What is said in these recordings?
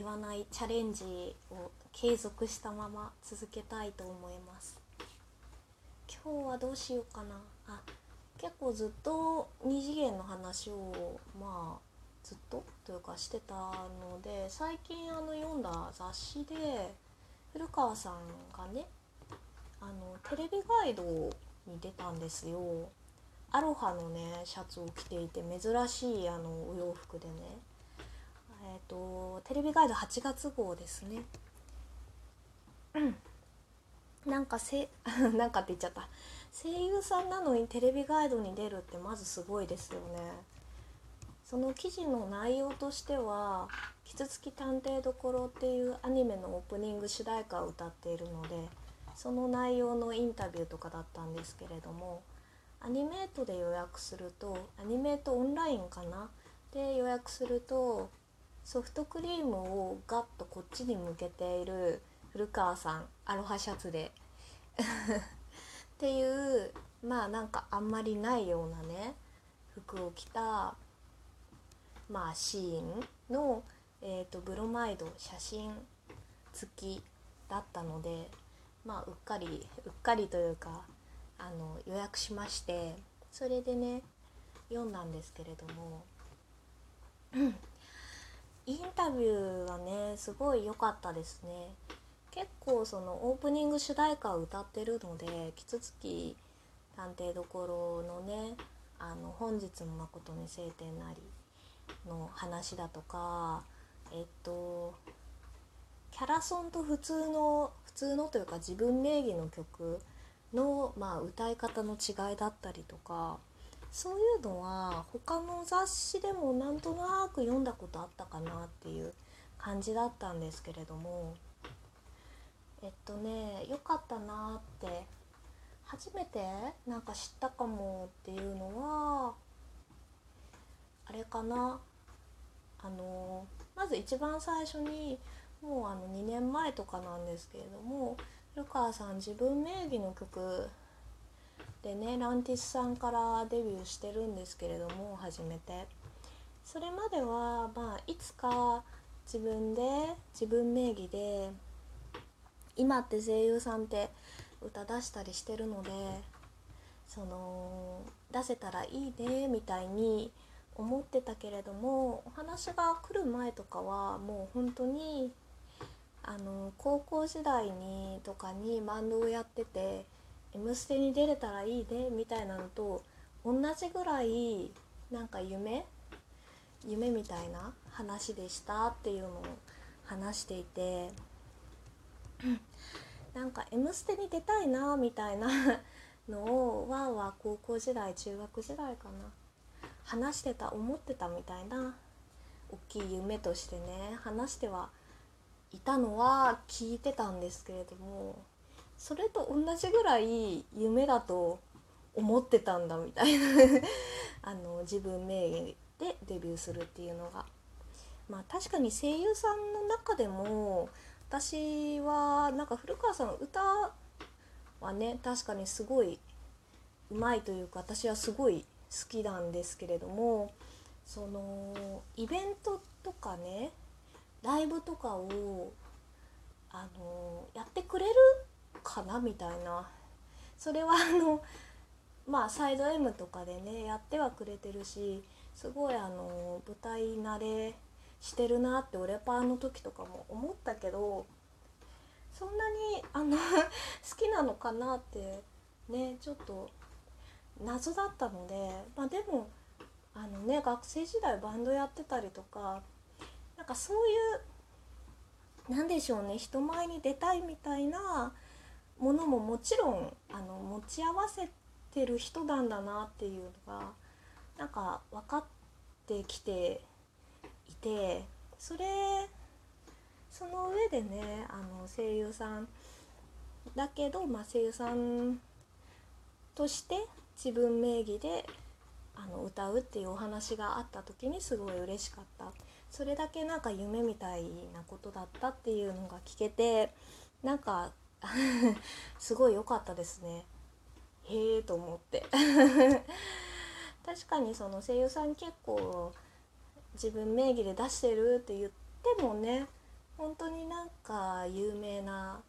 言わないチャレンジを継続したまま続けたいと思います。今日はどうしようかな。あ結構ずっと二次元の話をまあずっとというかしてたので最近あの読んだ雑誌で古川さんがねあのテレビガイドに出たんですよ。アロハのねシャツを着ていて珍しいあのお洋服でね。えっ、ー、とテレビガイド8月号ですね。なんかせ なんかって言っちゃった。声優さんなのにテレビガイドに出るってまずすごいですよね。その記事の内容としては「キツツキ探偵どころ」っていうアニメのオープニング主題歌を歌っているのでその内容のインタビューとかだったんですけれどもアニメートで予約するとアニメートオンラインかな？で予約するとソフトクリームをガッとこっちに向けている古川さんアロハシャツで。っていうまあなんかあんまりないようなね服を着たまあシーンの、えーと、ブロマイド写真付きだったのでまあうっかりうっかりというかあの予約しましてそれでね読んだんですけれどもインタビューがねすごい良かったですね。結構そのオープニング主題歌を歌ってるので「キツツキ探偵どころ」のね「あの本日も誠に晴天なり」の話だとかえっとキャラソンと普通の普通のというか自分名義の曲の、まあ、歌い方の違いだったりとかそういうのは他の雑誌でもなんとなく読んだことあったかなっていう感じだったんですけれども。えっとね良かったなって初めてなんか知ったかもっていうのはあれかな。あのまず一番最初にもうあの2年前とかなんですけれども古川さん自分名義の曲でねランティスさんからデビューしてるんですけれども初めて。それまではまあいつか自分で自分名義で今って声優さんって歌出したりしてるのでその出せたらいいねみたいに思ってたけれどもお話が来る前とかはもう本当にあの高校時代にとかにバンドをやってて「M ステ」に出れたらいいねみたいなのと同じぐらいなんか夢夢みたいな話でしたっていうのを話していて なんか「M ステ」に出たいなみたいなのをわーわー高校時代中学時代かな話してた思ってたみたいな大きい夢としてね話してはいたのは聞いてたんですけれどもそれと同じぐらい夢だと思ってたんだみたいな あの自分名義でデビューするっていうのが。まあ確かに声優さんの中でも私はなんか古川さんの歌はね確かにすごいうまいというか私はすごい好きなんですけれどもそのイベントとかねライブとかをあのやってくれるかなみたいな。それはあのまあサイド M とかでねやってはくれてるしすごいあの舞台慣れしてるなってオレパーの時とかも思ったけどそんなにあの 好きなのかなってねちょっと謎だったのでまあでもあのね学生時代バンドやってたりとかなんかそういうなんでしょうね人前に出たいみたいなものももちろんあの持ち合わせてる人なんだなっていうのがなんか分かってきていてそれその上でねあの声優さんだけど、まあ、声優さんとして自分名義であの歌うっていうお話があった時にすごい嬉しかったそれだけなんか夢みたいなことだったっていうのが聞けてなんか すごい良かったですね。へえと思って。確かにその声優さん結構自分名義で出してるって言ってもね本当になんか有名な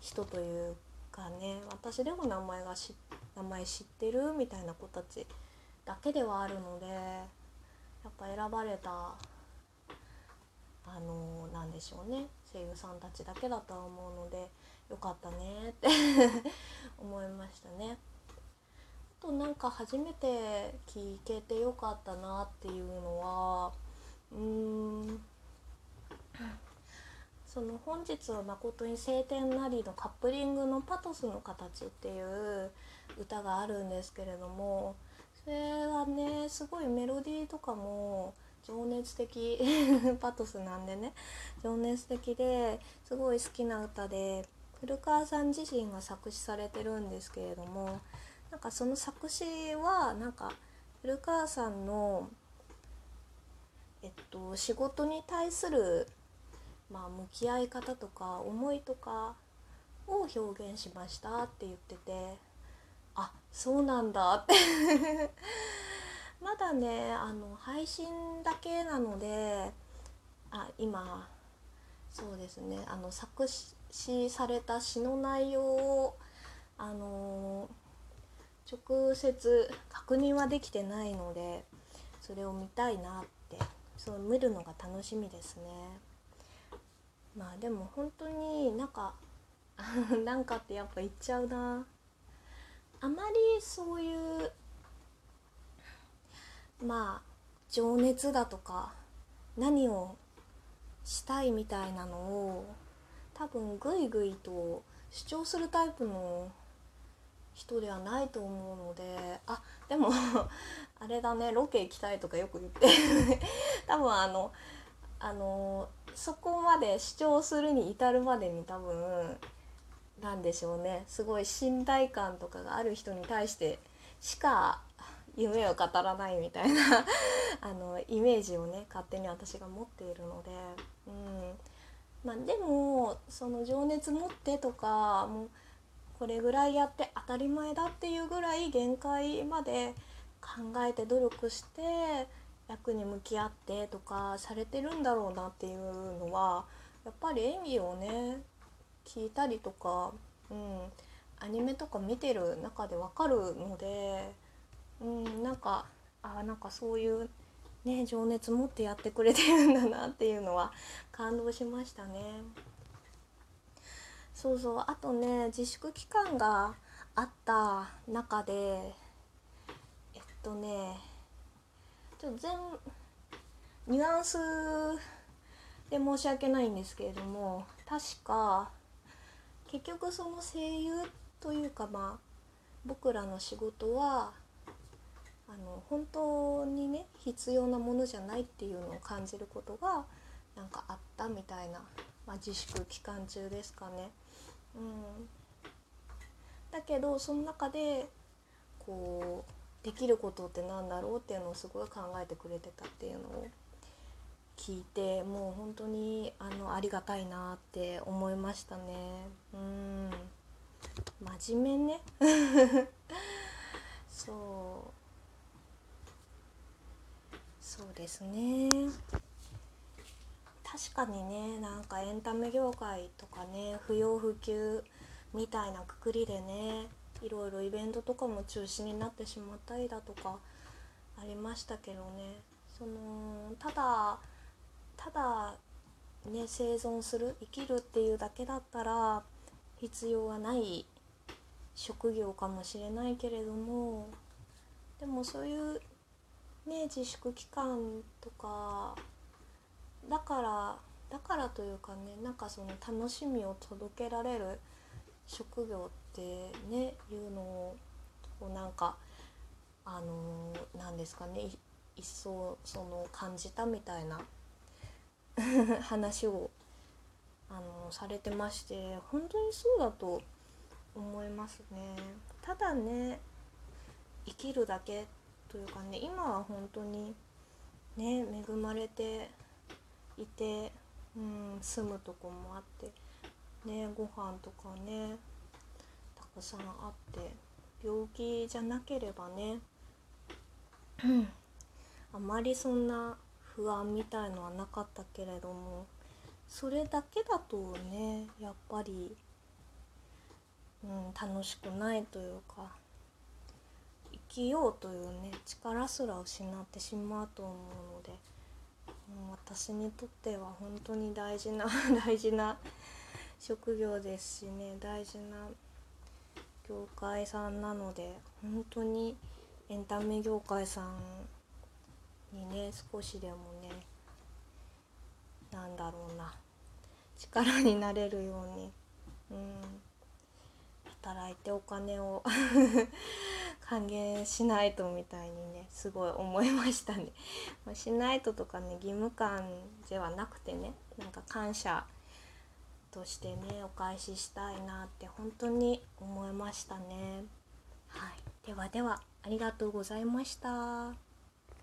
人というかね私でも名前がし名前知ってるみたいな子たちだけではあるのでやっぱ選ばれたあのなんでしょうね声優さんたちだけだとは思うのでよかったねって思いましたね。あとなんか初めて聞けてよかったなっていうのはうーんその「本日は誠に晴天なり」のカップリングの「パトスの形」っていう歌があるんですけれどもそれはねすごいメロディーとかも情熱的 パトスなんでね情熱的ですごい好きな歌で古川さん自身が作詞されてるんですけれどもなんかその作詞はなんか古川さんのえっと仕事に対するまあ向き合い方とか思いとかを表現しましたって言っててあそうなんだ。っ てまだねあの配信だけなのであ今そうですねあの作詞された詩の内容をあの直接確認はできてないのでそれを見たいなってそう見るのが楽しみですね。まあでも本当になんか なんかってやっぱ言っちゃうなあまりそういうまあ情熱だとか何をしたいみたいなのを多分グイグイと主張するタイプの人ではないと思うのであでも あれだねロケ行きたいとかよく言って。多分あのあのそこまで主張するに至るまでに多分なんでしょうね。すごい信頼感とかがある人に対してしか夢を語らないみたいな あのイメージをね勝手に私が持っているので、うん。まあ、でもその情熱持ってとかもうこれぐらいやって当たり前だっていうぐらい限界まで考えて努力して役に向き合ってとかされてるんだろうなっていうのはやっぱり演技をね聞いたりとか、うん、アニメとか見てる中でわかるのでうんなんかあなんかそういうね情熱持ってやってくれてるんだなっていうのは感動しましたね。そうそうあとね自粛期間があった中でえっとねちょっと全ニュアンスで申し訳ないんですけれども確か結局その声優というかまあ僕らの仕事は本当にね必要なものじゃないっていうのを感じることがなんかあったみたいな、まあ、自粛期間中ですかね。うん、だけどその中でこうできることってなんだろうっていうのをすごい考えてくれてたっていうのを聞いてもう本当にあのありがたいなって思いましたね。うん真面目ね そうそうですね。確かにねなんかエンタメ業界とかね不要不急みたいなくくりでねいろいろイベントとかも中止になってしまったりだとかありましたけどね。そのただただね生存する生きるっていうだけだったら必要はない職業かもしれないけれどもでもそういうね自粛期間とかだからだからというかねなんかその楽しみを届けられる職業ってねいうのをなんかあのなんですかね一層その感じたみたいな 話をあのされてまして本当にそうだと思いますね。ただね生きるだけというかね今は本当にね恵まれていて、うん、住むとこもあってねご飯とかねたくさんあって病気じゃなければねあまりそんな不安みたいのはなかったけれどもそれだけだとねやっぱり、うん、楽しくないというか生きようというね力すら失ってしまうと思うので、うん、私にとっては本当に大事な 大事な職業ですしね大事な業界さんなので本当にエンタメ業界さんにね少しでもねなんだろうな力になれるように、うん、働いてお金を 歓迎しないとみたいにねすごい思いましたね。ま、しないととかね義務感ではなくてねなんか感謝としてねお返ししたいなって本当に思いましたね。はい、ではではありがとうございました。